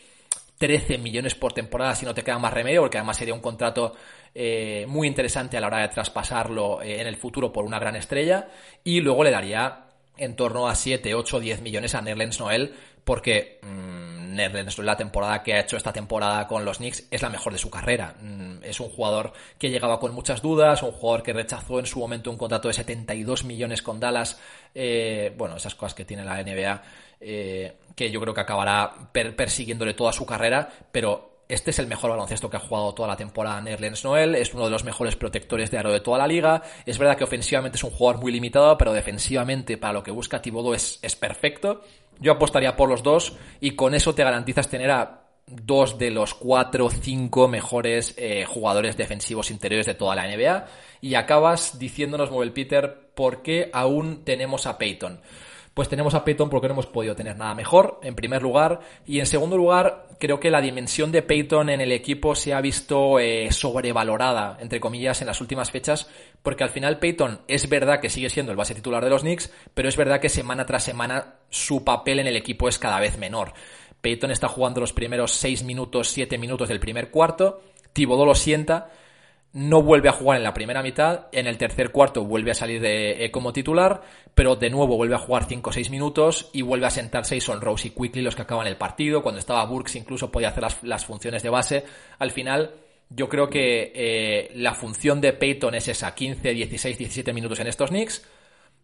[SPEAKER 1] 13 millones por temporada si no te queda más remedio, porque además sería un contrato eh, muy interesante a la hora de traspasarlo eh, en el futuro por una gran estrella. Y luego le daría en torno a 7, 8, 10 millones a Nerlens Noel, porque mmm, la temporada que ha hecho esta temporada con los Knicks es la mejor de su carrera. Mm, es un jugador que llegaba con muchas dudas, un jugador que rechazó en su momento un contrato de 72 millones con Dallas. Eh, bueno, esas cosas que tiene la NBA, eh, que yo creo que acabará persiguiéndole toda su carrera, pero este es el mejor baloncesto que ha jugado toda la temporada Nerlens Noel, es uno de los mejores protectores de aro de toda la liga. Es verdad que ofensivamente es un jugador muy limitado, pero defensivamente para lo que busca Thibodeau es, es perfecto. Yo apostaría por los dos y con eso te garantizas tener a dos de los cuatro o cinco mejores eh, jugadores defensivos interiores de toda la NBA. Y acabas diciéndonos, Mobile Peter, por qué aún tenemos a Peyton. Pues tenemos a Peyton porque no hemos podido tener nada mejor, en primer lugar. Y en segundo lugar, creo que la dimensión de Peyton en el equipo se ha visto eh, sobrevalorada, entre comillas, en las últimas fechas, porque al final Peyton es verdad que sigue siendo el base titular de los Knicks, pero es verdad que semana tras semana su papel en el equipo es cada vez menor. Peyton está jugando los primeros 6 minutos, 7 minutos del primer cuarto, Thibodeau lo sienta, no vuelve a jugar en la primera mitad, en el tercer cuarto vuelve a salir de, eh, como titular, pero de nuevo vuelve a jugar 5 o 6 minutos y vuelve a sentarse y son Rose y Quickly los que acaban el partido, cuando estaba Burks incluso podía hacer las, funciones de base. Al final, yo creo que eh, la función de Peyton es esa, 15, 16, 17 minutos en estos Knicks,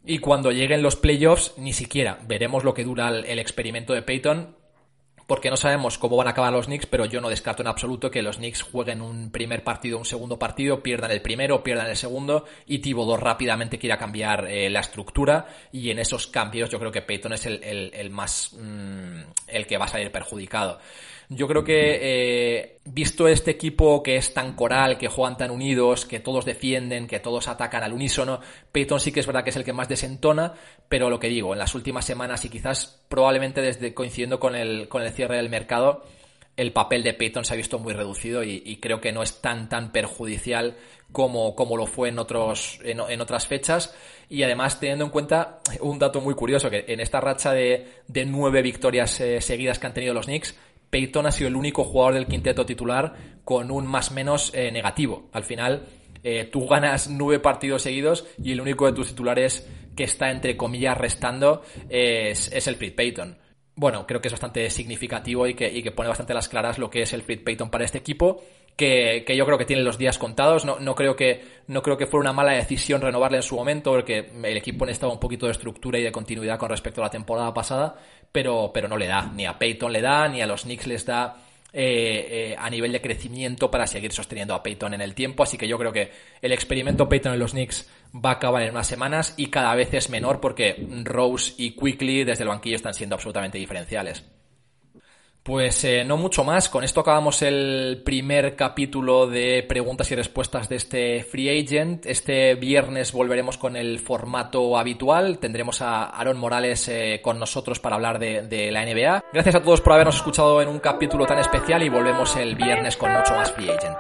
[SPEAKER 1] Y cuando lleguen los playoffs, ni siquiera veremos lo que dura el, experimento de Peyton, porque no sabemos cómo van a acabar los Knicks, pero yo no descarto en absoluto que los Knicks jueguen un primer partido, un segundo partido, pierdan el primero, pierdan el segundo, y Thibodeau rápidamente quiera cambiar eh, la estructura, y en esos cambios yo creo que Peyton es el, más, mm, el que va a salir perjudicado. Yo creo que eh, visto este equipo que es tan coral, que juegan tan unidos, que todos defienden, que todos atacan al unísono, Peyton sí que es verdad que es el que más desentona, pero lo que digo, en las últimas semanas y quizás probablemente desde coincidiendo con el, con el cierre del mercado, el papel de Peyton se ha visto muy reducido y, creo que no es tan tan perjudicial como, como lo fue en otros en, otras fechas. Y además teniendo en cuenta un dato muy curioso que en esta racha de, de nueve victorias eh, seguidas que han tenido los Knicks Peyton ha sido el único jugador del quinteto titular con un más menos eh, negativo. Al final, eh, tú ganas nueve partidos seguidos y el único de tus titulares que está entre comillas restando es, el Fred Peyton. Bueno, creo que es bastante significativo y que, y que pone bastante las claras lo que es el Fred Peyton para este equipo que, yo creo que tiene los días contados. No, no, creo que, no creo que fuera una mala decisión renovarle en su momento, porque el equipo necesitaba un poquito de estructura y de continuidad con respecto a la temporada pasada, pero, pero no le da. Ni a Peyton le da, ni a los Knicks les da eh, eh, a nivel de crecimiento para seguir sosteniendo a Peyton en el tiempo. Así que yo creo que el experimento Peyton en los Knicks va a acabar en unas semanas y cada vez es menor porque Rose y Quickly desde el banquillo están siendo absolutamente diferenciales. Pues eh, no mucho más. Con esto acabamos el primer capítulo de preguntas y respuestas de este Free Agent. Este viernes volveremos con el formato habitual. Tendremos a Aaron Morales eh, con nosotros para hablar de, la NBA. Gracias a todos por habernos escuchado en un capítulo tan especial y volvemos el viernes con mucho más Free Agent.